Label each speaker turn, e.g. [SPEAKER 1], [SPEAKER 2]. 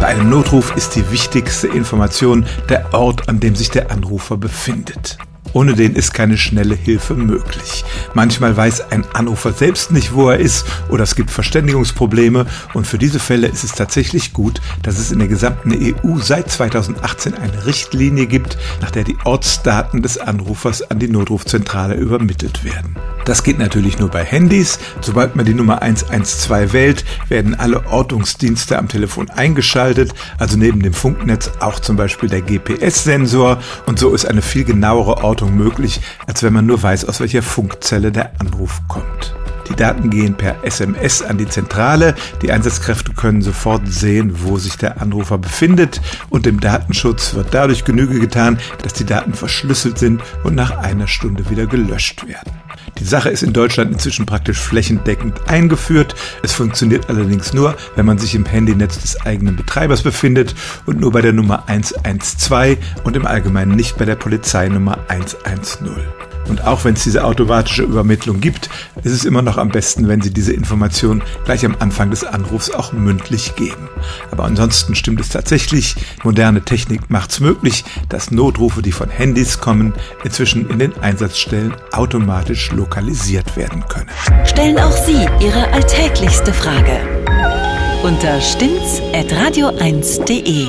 [SPEAKER 1] Bei einem Notruf ist die wichtigste Information der Ort, an dem sich der Anrufer befindet. Ohne den ist keine schnelle Hilfe möglich. Manchmal weiß ein Anrufer selbst nicht, wo er ist oder es gibt Verständigungsprobleme und für diese Fälle ist es tatsächlich gut, dass es in der gesamten EU seit 2018 eine Richtlinie gibt, nach der die Ortsdaten des Anrufers an die Notrufzentrale übermittelt werden. Das geht natürlich nur bei Handys. Sobald man die Nummer 112 wählt, werden alle Ortungsdienste am Telefon eingeschaltet, also neben dem Funknetz auch zum Beispiel der GPS-Sensor und so ist eine viel genauere Ortung möglich, als wenn man nur weiß, aus welcher Funkzelle der Anruf kommt. Die Daten gehen per SMS an die Zentrale. Die Einsatzkräfte können sofort sehen, wo sich der Anrufer befindet. Und dem Datenschutz wird dadurch Genüge getan, dass die Daten verschlüsselt sind und nach einer Stunde wieder gelöscht werden. Die Sache ist in Deutschland inzwischen praktisch flächendeckend eingeführt. Es funktioniert allerdings nur, wenn man sich im Handynetz des eigenen Betreibers befindet und nur bei der Nummer 112 und im Allgemeinen nicht bei der Polizeinummer 110. Und auch wenn es diese automatische Übermittlung gibt, ist es immer noch am besten, wenn Sie diese Information gleich am Anfang des Anrufs auch mündlich geben. Aber ansonsten stimmt es tatsächlich, moderne Technik macht es möglich, dass Notrufe, die von Handys kommen, inzwischen in den Einsatzstellen automatisch lokalisiert werden können.
[SPEAKER 2] Stellen auch Sie Ihre alltäglichste Frage unter stimmtz.radio1.de.